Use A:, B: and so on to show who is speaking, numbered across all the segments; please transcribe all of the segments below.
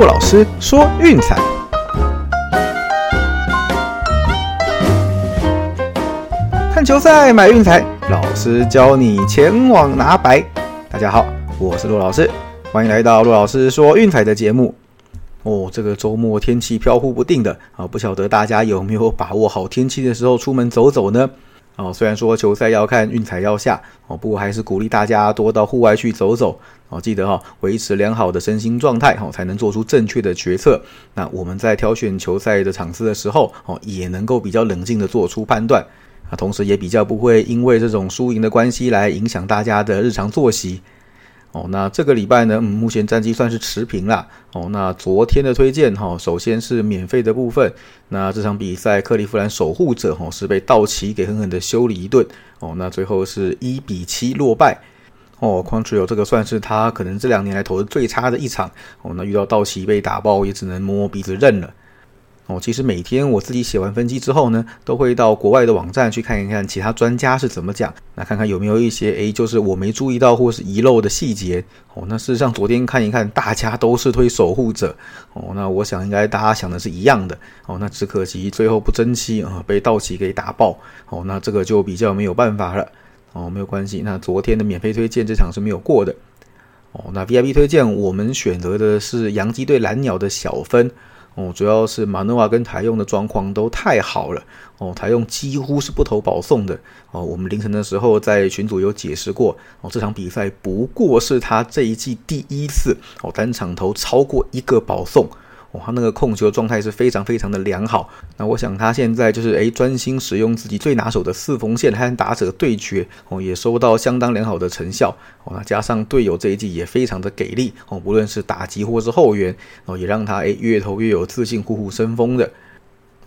A: 陆老师说运彩，看球赛买运彩，老师教你前往拿白。大家好，我是陆老师，欢迎来到陆老师说运彩的节目。哦，这个周末天气飘忽不定的啊，不晓得大家有没有把握好天气的时候出门走走呢？哦，虽然说球赛要看，运彩要下哦，不过还是鼓励大家多到户外去走走哦。记得哈，维持良好的身心状态哦，才能做出正确的决策。那我们在挑选球赛的场次的时候哦，也能够比较冷静的做出判断啊，同时也比较不会因为这种输赢的关系来影响大家的日常作息。哦，那这个礼拜呢，嗯目前战绩算是持平啦。哦，那昨天的推荐哈，首先是免费的部分。那这场比赛，克利夫兰守护者哈是被道奇给狠狠的修理一顿。哦，那最后是一比七落败。哦 c o n t r i o 这个算是他可能这两年来投的最差的一场。哦，那遇到道奇被打爆，也只能摸摸鼻子认了。哦，其实每天我自己写完分析之后呢，都会到国外的网站去看一看其他专家是怎么讲，那看看有没有一些诶，就是我没注意到或是遗漏的细节。哦，那事实上昨天看一看，大家都是推守护者。哦，那我想应该大家想的是一样的。哦，那只可惜最后不争气啊，被道奇给打爆。哦，那这个就比较没有办法了。哦，没有关系，那昨天的免费推荐这场是没有过的。哦，那 VIP 推荐我们选择的是洋基对蓝鸟的小分。哦，主要是马诺瓦跟台用的状况都太好了哦，台用几乎是不投保送的哦。我们凌晨的时候在群组有解释过哦，这场比赛不过是他这一季第一次哦单场投超过一个保送。哦，他那个控球状态是非常非常的良好。那我想他现在就是诶专心使用自己最拿手的四缝线和打者对决，哦，也收到相当良好的成效。哦，那加上队友这一季也非常的给力，哦，无论是打击或是后援，哦，也让他诶越投越有自信，虎虎生风的。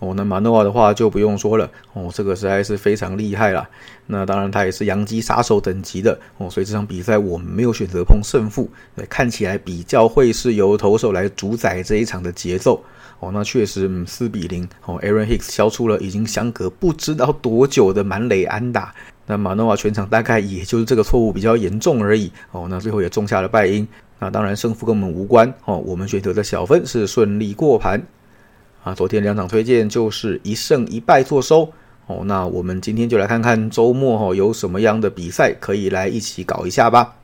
A: 哦，那马诺瓦的话就不用说了，哦，这个实在是非常厉害了。那当然，他也是洋基杀手等级的，哦，所以这场比赛我们没有选择碰胜负，看起来比较会是由投手来主宰这一场的节奏。哦，那确实，嗯，四比零，哦，Aaron Hicks 消出了已经相隔不知道多久的满垒安打，那马诺瓦全场大概也就是这个错误比较严重而已。哦，那最后也种下了败因。那当然，胜负跟我们无关。哦，我们选择的小分是顺利过盘。啊，昨天两场推荐就是一胜一败做收哦。那我们今天就来看看周末哈有什么样的比赛可以来一起搞一下吧。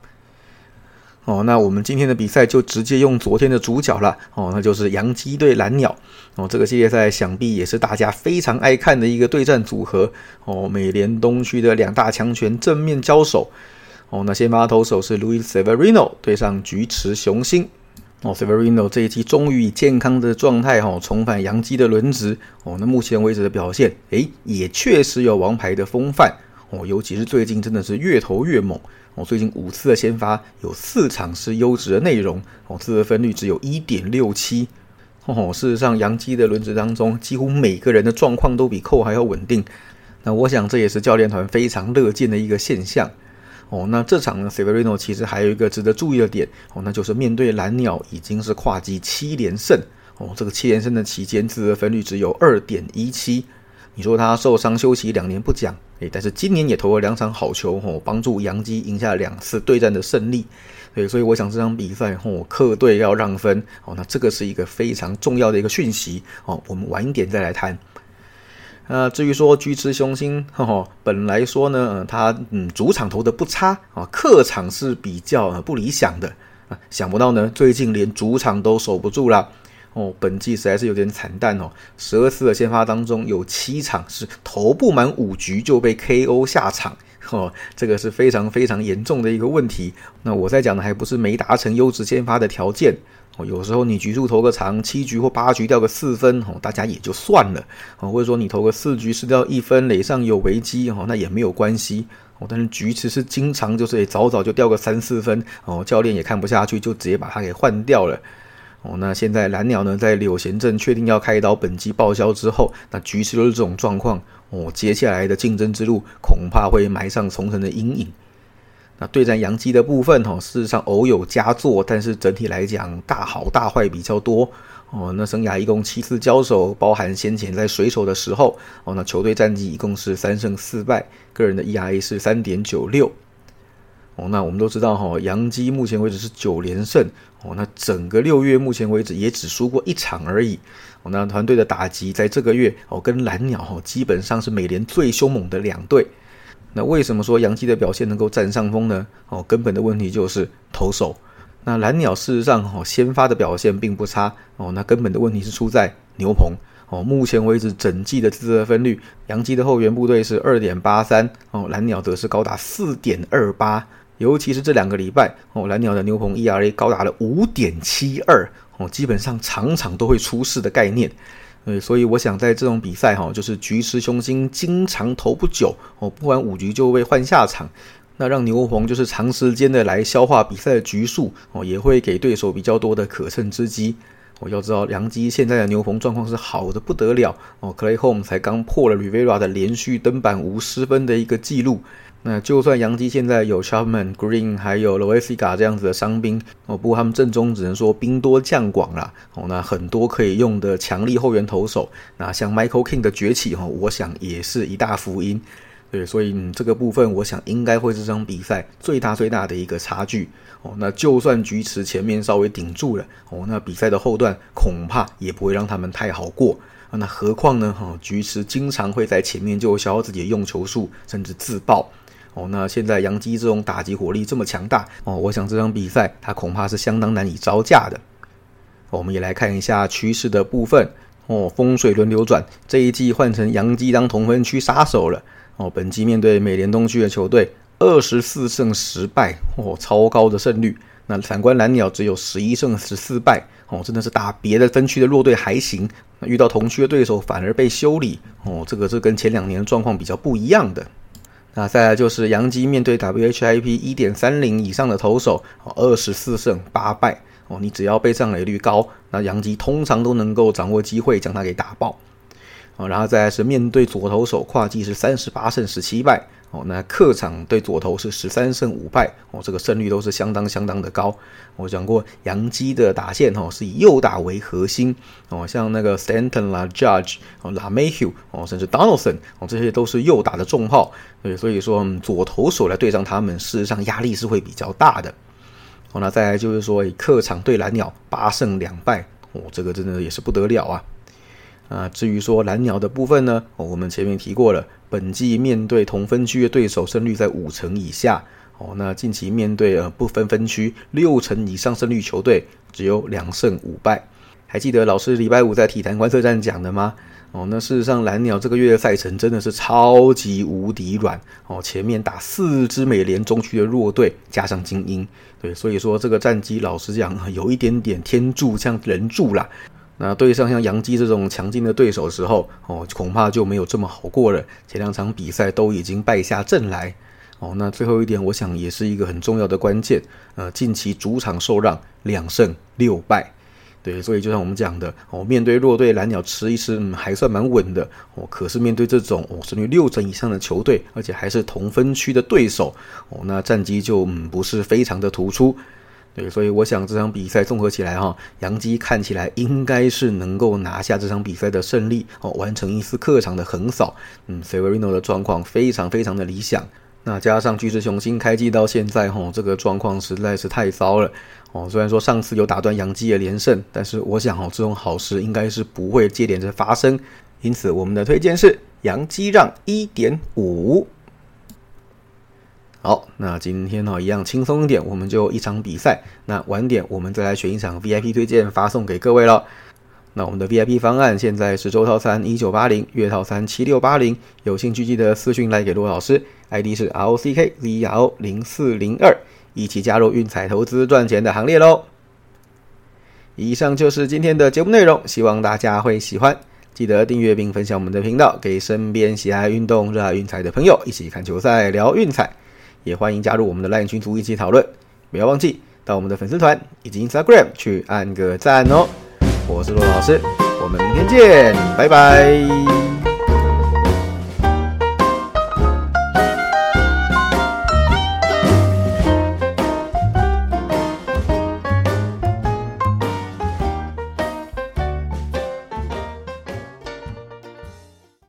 A: 哦，那我们今天的比赛就直接用昨天的主角了哦，那就是洋基对蓝鸟哦。这个系列赛想必也是大家非常爱看的一个对战组合哦。美联东区的两大强权正面交手哦。那先发投手是 Luis Severino 对上菊池雄星。哦，Severino 这一季终于以健康的状态哈重返洋基的轮值哦，那目前为止的表现，诶，也确实有王牌的风范哦，尤其是最近真的是越投越猛哦，最近五次的先发有四场是优质的内容哦，自得分率只有一点六七哦，事实上洋基的轮值当中，几乎每个人的状况都比寇还要稳定，那我想这也是教练团非常乐见的一个现象。哦，那这场呢，Severino 其实还有一个值得注意的点哦，那就是面对蓝鸟已经是跨季七连胜哦，这个七连胜的期间自得分率只有二点一七。你说他受伤休息两年不讲，诶，但是今年也投了两场好球哦，帮助杨基赢下两次对战的胜利。对，所以我想这场比赛哦，客队要让分哦，那这个是一个非常重要的一个讯息哦，我们晚一点再来谈。那至于说巨吃雄心，哈，本来说呢，他嗯主场投的不差啊，客场是比较不理想的啊，想不到呢，最近连主场都守不住了哦，本季实在是有点惨淡哦，十二次的先发当中有七场是投不满五局就被 KO 下场，哦，这个是非常非常严重的一个问题。那我在讲的还不是没达成优质先发的条件。哦，有时候你局数投个长，七局或八局掉个四分，哦，大家也就算了，哦，或者说你投个四局失掉一分，垒上有危机，哦，那也没有关系，哦，但是局其实经常就是早早就掉个三四分，哦，教练也看不下去，就直接把他给换掉了，哦，那现在蓝鸟呢，在柳贤镇确定要开刀，本季报销之后，那局势都是这种状况，哦，接下来的竞争之路恐怕会埋上重重的阴影。那对战杨基的部分，哈，事实上偶有佳作，但是整体来讲大好大坏比较多哦。那生涯一共七次交手，包含先前在水手的时候哦。那球队战绩一共是三胜四败，个人的 ERA 是三点九六哦，那我们都知道哈，杨基目前为止是九连胜哦，那整个六月目前为止也只输过一场而已哦。那团队的打击在这个月哦，跟蓝鸟哈基本上是美联最凶猛的两队。那为什么说杨基的表现能够占上风呢？哦，根本的问题就是投手。那蓝鸟事实上哈先发的表现并不差哦，那根本的问题是出在牛棚哦。目前为止整季的自责分率，杨基的后援部队是二点八三哦，蓝鸟则是高达四点二八。尤其是这两个礼拜哦，蓝鸟的牛棚 ERA 高达了五点七二哦，基本上场场都会出事的概念。呃，所以我想在这种比赛哈，就是局池雄心，经常投不久哦，不完五局就被换下场，那让牛棚就是长时间的来消化比赛的局数哦，也会给对手比较多的可乘之机。我要知道，杨基现在的牛棚状况是好的不得了哦，Clay Home 才刚破了 Rivera 的连续登板无失分的一个记录。那就算杨基现在有 Chapman、Green 还有 Loiziga 这样子的伤兵哦，不过他们阵中只能说兵多将广啦哦。那很多可以用的强力后援投手，那像 Michael King 的崛起哈，我想也是一大福音。对，所以这个部分我想应该会是这场比赛最大最大的一个差距哦。那就算菊池前面稍微顶住了哦，那比赛的后段恐怕也不会让他们太好过。那何况呢哈，菊池经常会在前面就消耗自己的用球数，甚至自爆。哦，那现在杨基这种打击火力这么强大哦，我想这场比赛他恐怕是相当难以招架的。我们也来看一下趋势的部分哦，风水轮流转，这一季换成杨基当同分区杀手了哦。本季面对美联东区的球队，二十四胜十败哦，超高的胜率。那反观蓝鸟只有十一胜十四败哦，真的是打别的分区的弱队还行，遇到同区的对手反而被修理哦，这个是跟前两年的状况比较不一样的。那再来就是杨基面对 WHIP 一点三零以上的投手，二十四胜八败哦，你只要被上垒率高，那杨基通常都能够掌握机会将他给打爆。哦，然后再来是面对左投手，跨季是三十八胜十七败。哦，那客场对左投是十三胜五败。哦，这个胜率都是相当相当的高。我讲过，杨基的打线哈是以右打为核心。哦，像那个 Stanton 啦、Judge 哦、La Mayhew 哦，甚至 Donaldson 哦，这些都是右打的重炮。对，所以说左投手来对上他们，事实上压力是会比较大的。哦，那再来就是说，客场对蓝鸟八胜两败。哦，这个真的也是不得了啊。啊，至于说蓝鸟的部分呢，我们前面提过了，本季面对同分区的对手胜率在五成以下，哦，那近期面对呃不分分区六成以上胜率球队，只有两胜五败。还记得老师礼拜五在体坛观测站讲的吗？哦，那事实上蓝鸟这个月的赛程真的是超级无敌软哦，前面打四支美联中区的弱队，加上精英，对，所以说这个战绩老实讲有一点点天助像人助啦。那对上像杨基这种强劲的对手的时候，哦，恐怕就没有这么好过了。前两场比赛都已经败下阵来，哦，那最后一点，我想也是一个很重要的关键。呃，近期主场受让两胜六败，对，所以就像我们讲的，哦，面对弱队蓝鸟吃一吃，嗯，还算蛮稳的。哦，可是面对这种哦胜率六成以上的球队，而且还是同分区的对手，哦，那战绩就嗯不是非常的突出。对，所以我想这场比赛综合起来哈，杨基看起来应该是能够拿下这场比赛的胜利哦，完成一次客场的横扫。嗯，Severino 的状况非常非常的理想，那加上巨石雄心开季到现在哈，这个状况实在是太糟了哦。虽然说上次有打断杨基的连胜，但是我想哦，这种好事应该是不会接连着发生，因此我们的推荐是杨基让一点五。好，那今天呢一样轻松一点，我们就一场比赛。那晚点我们再来选一场 VIP 推荐发送给各位了。那我们的 VIP 方案现在是周套餐一九八零，月套餐七六八零。有兴趣记得私讯来给罗老师，ID 是 R O C K Z R O 零四零二，一起加入运彩投资赚钱的行列喽。以上就是今天的节目内容，希望大家会喜欢。记得订阅并分享我们的频道，给身边喜爱运动、热爱运彩的朋友一起看球赛、聊运彩。也欢迎加入我们的 LINE 群组一起讨论，不要忘记到我们的粉丝团以及 Instagram 去按个赞哦。我是罗老师，我们明天见，拜拜。